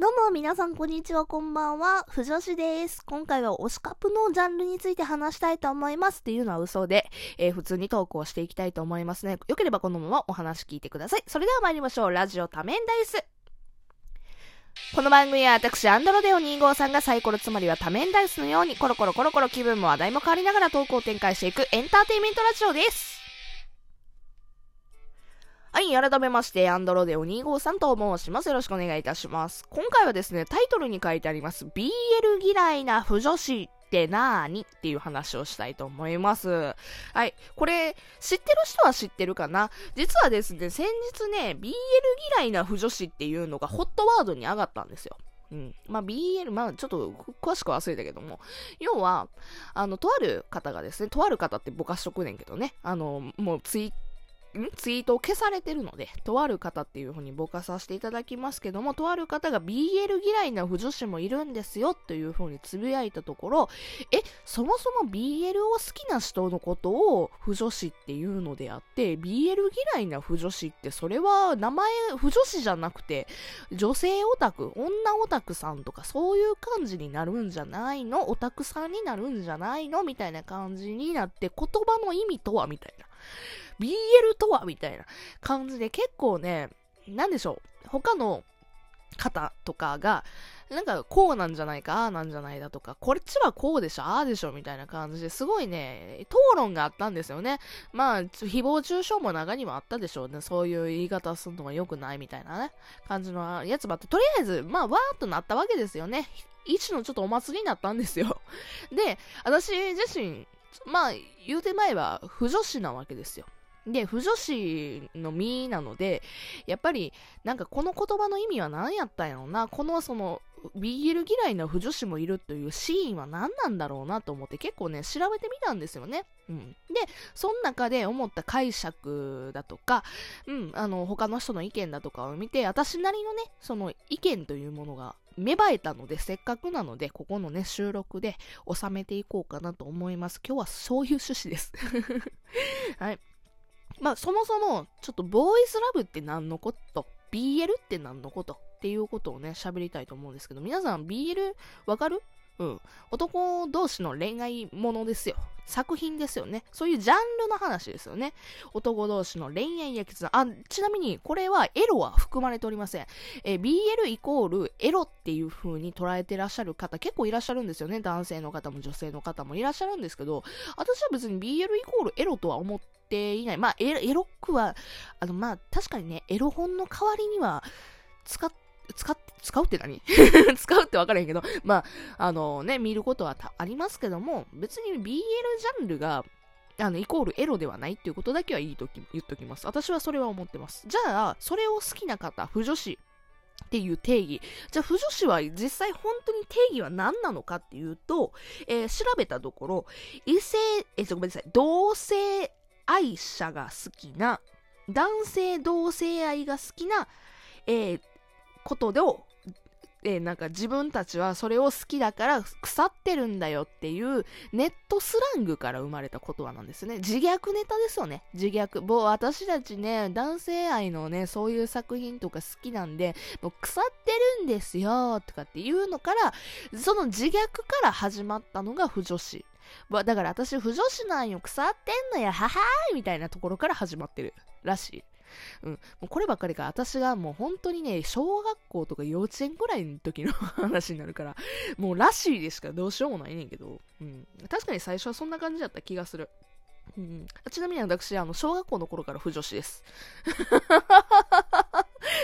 どうも皆さんこんにちはこんばんは、ふ女子です。今回は推しカップのジャンルについて話したいと思いますっていうのは嘘で、えー、普通にトークをしていきたいと思いますね。よければこのままお話聞いてください。それでは参りましょう。ラジオ多面ダイス。この番組は私、アンドロデオ2号さんがサイコロつまりは多面ダイスのようにコロコロコロコロ気分も話題も変わりながらトークを展開していくエンターテインメントラジオです。はい、改めまして、アンドロデオ253と申します。よろしくお願いいたします。今回はですね、タイトルに書いてあります、BL 嫌いな不女子ってなーにっていう話をしたいと思います。はい。これ、知ってる人は知ってるかな？実はですね、先日ね、BL 嫌いな不女子っていうのがホットワードに上がったんですよ。うん。まあ、BL、まあ、ちょっと詳しく忘れたけども、要は、あの、とある方がですね、とある方ってぼかしとくねんけどね、あの、もうツイッん？ツイートを消されてるので、とある方っていうふうにぼかさせていただきますけども、とある方が BL 嫌いな不女子もいるんですよというふうにつぶやいたところ、え、そもそも BL を好きな人のことを不女子っていうのであって、BL 嫌いな不女子ってそれは名前不女子じゃなくて、女性オタク、女オタクさんとかそういう感じになるんじゃないの？オタクさんになるんじゃないの？みたいな感じになって、言葉の意味とは？みたいな。BL とは？みたいな感じで結構ね、なんでしょう、他の方とかが、なんかこうなんじゃないか、ああなんじゃないだとか、こっちはこうでしょ、ああでしょ、みたいな感じですごいね、討論があったんですよね。まあ、誹謗中傷も中にはあったでしょうね。そういう言い方するのが良くないみたいなね、感じのやつもあって、とりあえず、まあ、わーっとなったわけですよね。一種のちょっとお祭りになったんですよ。で、私自身、まあ、言うて前は、不女子なわけですよ。で、不女子の身なので、やっぱり、なんかこの言葉の意味は何やったんやろうな、このその、BL 嫌いな不女子もいるというシーンは何なんだろうなと思って結構ね、調べてみたんですよね。うん。で、その中で思った解釈だとか、うん、あの、他の人の意見だとかを見て、私なりのね、その意見というものが芽生えたので、せっかくなので、ここのね、収録で収めていこうかなと思います。今日はそういう趣旨です。はい。まあ、そもそも、ちょっとボーイスラブって何のこと ?BL って何のこと？っていうことをね、喋りたいと思うんですけど、皆さん BL わかる？うん。男同士の恋愛ものですよ。作品ですよね。そういうジャンルの話ですよね。男同士の恋愛や絆。あ、ちなみに、これはエロは含まれておりません。え BL イコールエロっていう風に捉えてらっしゃる方結構いらっしゃるんですよね。男性の方も女性の方もいらっしゃるんですけど、私は別に BL イコールエロとは思っていない。まあ、エロックは、あの、まあ、確かにね、エロ本の代わりには、使って使っ、使うって何？使うって分からへんけど、まあ、あのね、見ることはありますけども、別に BL ジャンルが、あの、イコールエロではないっていうことだけは言いとき言っときます。私はそれは思ってます。じゃあ、それを好きな方、不女子っていう定義。じゃあ、不女子は実際本当に定義は何なのかっていうと、えー、調べたところ、異性、えー、ごめんなさい、同性愛者が好きな、男性同性愛が好きな、えー、ことでえー、なんか自分たちはそれを好きだから腐ってるんだよっていうネットスラングから生まれた言葉なんですね。自虐ネタですよね。自虐。もう私たちね、男性愛のね、そういう作品とか好きなんで、もう腐ってるんですよとかっていうのから、その自虐から始まったのが不女子。だから私不女子なんよ、腐ってんのや、ははーいみたいなところから始まってるらしい。うん。もうこればっかりか、私がもう本当にね、小学校とか幼稚園ぐらいの時の話になるから、もうらしいでしかどうしようもないねんけど、うん。確かに最初はそんな感じだった気がする。うん、ちなみに私、あの、小学校の頃から不女子です。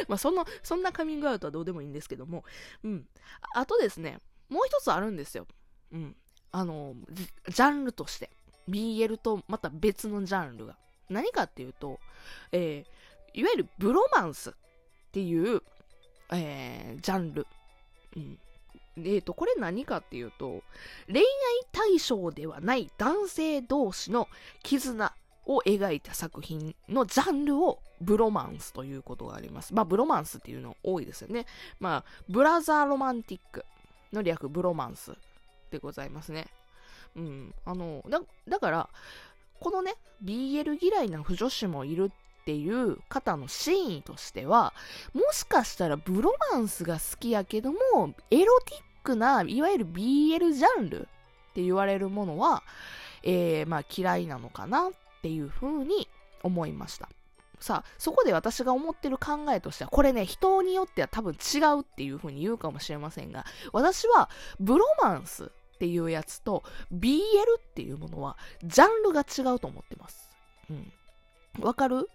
まあ、その、そんなカミングアウトはどうでもいいんですけども、うん。あとですね、もう一つあるんですよ。うん。あの、ジャンルとして。BL とまた別のジャンルが。何かっていうと、えー、いわゆるブロマンスっていう、えー、ジャンル。うん。えーと、これ何かっていうと、恋愛対象ではない男性同士の絆を描いた作品のジャンルをブロマンスということがあります。まあ、ブロマンスっていうの多いですよね。まあ、ブラザーロマンティックの略ブロマンスでございますね。うん。あの、だだから、このね、BL 嫌いな不女子もいるっていう方の真意としては、もしかしたらブロマンスが好きやけども、エロティックな、いわゆる BL ジャンルって言われるものは、えー、まあ嫌いなのかなっていうふうに思いました。さあ、そこで私が思ってる考えとしては、これね、人によっては多分違うっていう風に言うかもしれませんが、私は、ブロマンスっていうやつと、BL っていうものは、ジャンルが違うと思ってます。うん。わかる？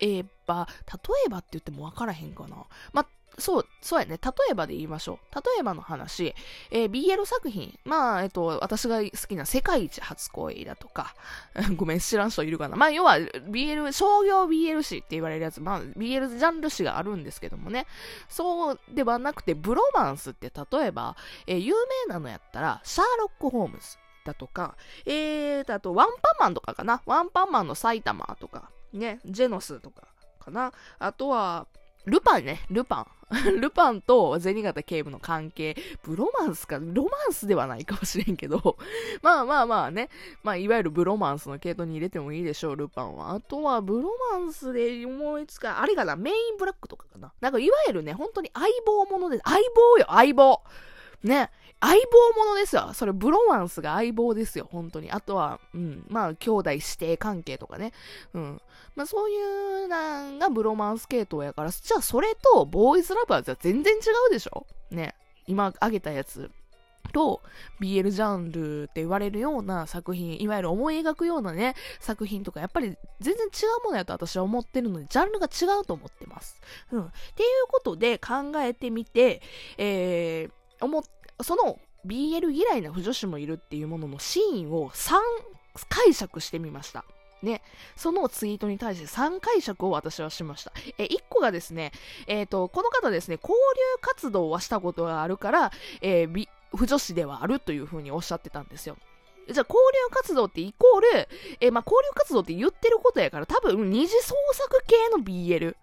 例えば、例えばって言ってもわからへんかな。まあそう、そうやね。例えばで言いましょう。例えばの話、えー、BL 作品。まあ、えっと、私が好きな世界一初恋だとか、ごめん、知らん人いるかな。まあ、要は、BL、商業 BL 誌って言われるやつ、まあ、BL ジャンル誌があるんですけどもね。そうではなくて、ブロマンスって例えば、えー、有名なのやったら、シャーロック・ホームズだとか、えー、あと、ワンパンマンとかかな。ワンパンマンの埼玉とか、ね、ジェノスとかかな。あとは、ルパンね、ルパン。ルパンと銭形警部の関係、ブロマンスか、ロマンスではないかもしれんけど、まあまあまあね、まあいわゆるブロマンスの系統に入れてもいいでしょう、ルパンは。あとは、ブロマンスで思いつか、あれかな、メインブラックとかかな。なんかいわゆるね、本当に相棒もので、相棒よ、相棒。ね、相棒ものですよ。それ、ブロマンスが相棒ですよ、本当に。あとは、うん、まあ、兄弟指定関係とかね。うん。まあ、そういうなんがブロマンス系統やから、じゃあ、それと、ボーイズラバーズは全然違うでしょ？ね。今、挙げたやつ。と BL ジャンルって言われるような作品、いわゆる思い描くようなね、作品とか、やっぱり全然違うものやと私は思ってるので、ジャンルが違うと思ってます。うん。っていうことで考えてみて、えー、思その BL 嫌いな不女子もいるっていうもののシーンを3解釈してみました。ね、そのツイートに対して3解釈を私はしました。え、1個がですね、えっ、ー、と、この方ですね、交流活動はしたことがあるから、えー、不女子ではあるというふうにおっしゃってたんですよ。じゃあ、交流活動ってイコール、えー、まあ、交流活動って言ってることやから、多分、二次創作系の BL。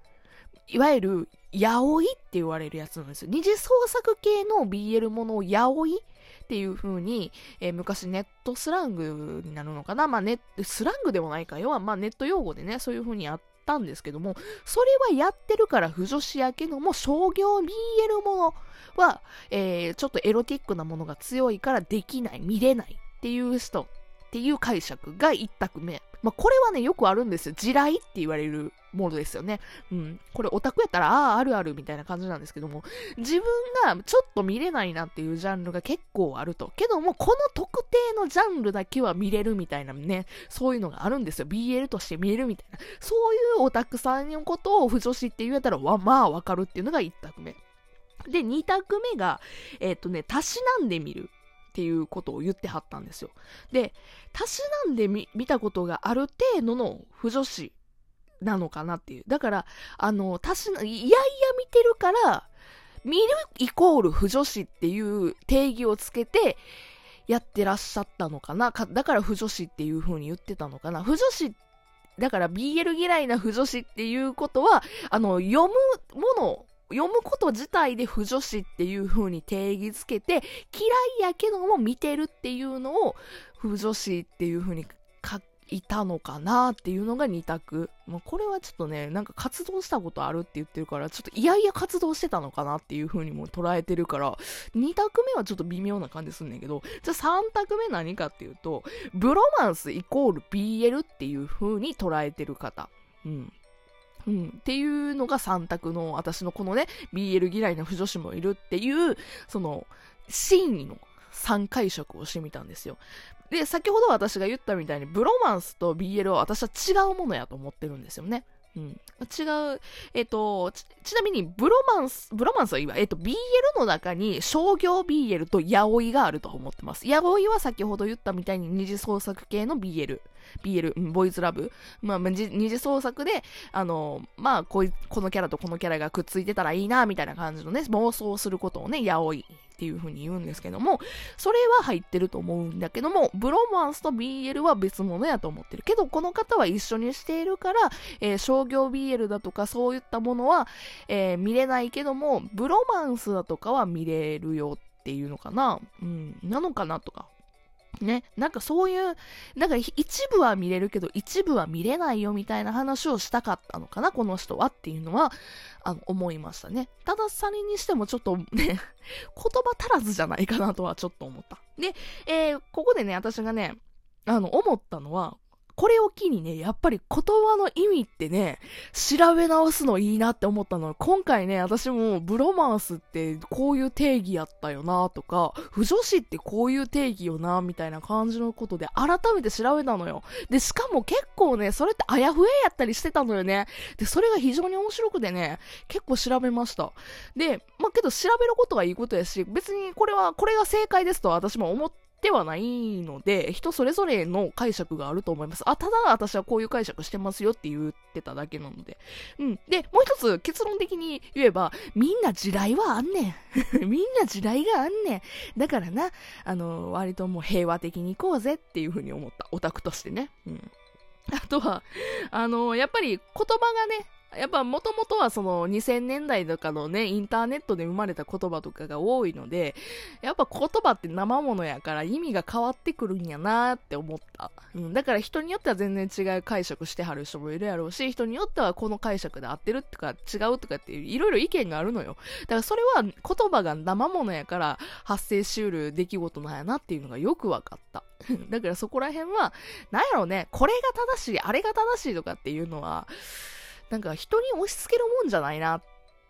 いわゆる、ヤオイって言われるやつなんですよ。二次創作系の BL ものをヤオイっていう風に、えー、昔ネットスラングになるのかなまあネスラングでもないか。要はまあネット用語でね、そういう風にやったんですけども、それはやってるから不女子やけども、商業 BL ものは、えー、ちょっとエロティックなものが強いからできない、見れないっていう人っていう解釈が一択目。まあ、これはね、よくあるんですよ。地雷って言われるものですよね。うん。これオタクやったら、ああ、あるあるみたいな感じなんですけども、自分がちょっと見れないなっていうジャンルが結構あると。けども、この特定のジャンルだけは見れるみたいなね、そういうのがあるんですよ。BL として見れるみたいな。そういうオタクさんのことを不女子って言えたら、わ、まあわかるっていうのが一択目。で、二択目が、えっ、ー、とね、たしなんでみる。っていうことを言ってはったんですよ。で、たしなんで見たことがある程度の不女子なのかなっていう。だから、あの、たしな、いやいや見てるから、見るイコール不女子っていう定義をつけてやってらっしゃったのかなだから不女子っていう風に言ってたのかな不女子だから BL 嫌いな不女子っていうことは、あの、読むもの、読むこと自体で不女子っていう風に定義づけて、嫌いやけども見てるっていうのを不女子っていう風にいたのかなっていうのが2択。まあ、これはちょっとね、なんか活動したことあるって言ってるから、ちょっといやいや活動してたのかなっていう風にも捉えてるから、2択目はちょっと微妙な感じすんねんけど、じゃあ3択目何かっていうと、ブロマンスイコール BL っていう風に捉えてる方。うん。うん、っていうのが3択の私のこのね、BL 嫌いな不女子もいるっていう、その、真意の3解釈をしてみたんですよ。で、先ほど私が言ったみたいに、ブロマンスと BL は私は違うものやと思ってるんですよね。うん。違う、えっ、ー、とち、ちなみに、ブロマンス、ブロマンスはいいわ。えっ、ー、と、BL の中に商業 BL とヤオイがあると思ってます。ヤオイは先ほど言ったみたいに二次創作系の BL。BL、うん、ボーイズラブ。まあ、二次創作で、あの、まあこい、このキャラとこのキャラがくっついてたらいいな、みたいな感じのね、妄想することをね、ヤオイっていう風に言うんですけども、それは入ってると思うんだけども、ブロマンスと BL は別物やと思ってる。けど、この方は一緒にしているから、えー、商業 BL だとかそういったものは、えー、見れないけども、ブロマンスだとかは見れるよっていうのかなうん、なのかなとかね、なんかそういう、なんか一部は見れるけど一部は見れないよみたいな話をしたかったのかな、この人はっていうのは、あの、思いましたね。ただ、それにしてもちょっとね、言葉足らずじゃないかなとはちょっと思った。で、えー、ここでね、私がね、あの、思ったのは、これを機にね、やっぱり言葉の意味ってね、調べ直すのいいなって思ったの。今回ね、私もブロマンスってこういう定義やったよなとか、不女子ってこういう定義よなみたいな感じのことで改めて調べたのよ。で、しかも結構ね、それってあやふややったりしてたのよね。で、それが非常に面白くてね、結構調べました。で、まあ、けど調べることはいいことやし、別にこれは、これが正解ですと私も思ってではないので、人それぞれの解釈があると思います。あ、ただ私はこういう解釈してますよって言ってただけなので。うん。で、もう一つ結論的に言えば、みんな地雷はあんねん。みんな地雷があんねん。だからな、あの、割ともう平和的に行こうぜっていうふうに思った。オタクとしてね。うん。あとは、あの、やっぱり言葉がね、やっぱもともとはその2000年代とかのね、インターネットで生まれた言葉とかが多いので、やっぱ言葉って生ものやから意味が変わってくるんやなーって思った。うん。だから人によっては全然違う解釈してはる人もいるやろうし、人によってはこの解釈で合ってるとか違うとかっていう、いろいろ意見があるのよ。だからそれは言葉が生ものやから発生しうる出来事なんやなっていうのがよくわかった。だからそこら辺は、なんやろうね、これが正しい、あれが正しいとかっていうのは、なんか人に押し付けるもんじゃないなっ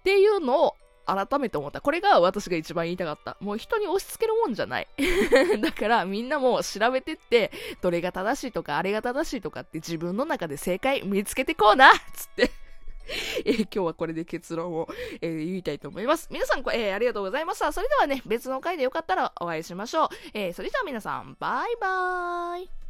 ていうのを改めて思った。これが私が一番言いたかった。もう人に押し付けるもんじゃない。だからみんなも調べてって、どれが正しいとか、あれが正しいとかって自分の中で正解見つけてこうなつって えー、今日はこれで結論を、えー、言いたいと思います。皆さん、えー、ありがとうございました。それではね、別の回でよかったらお会いしましょう。えそれでは皆さん、バイバーイ。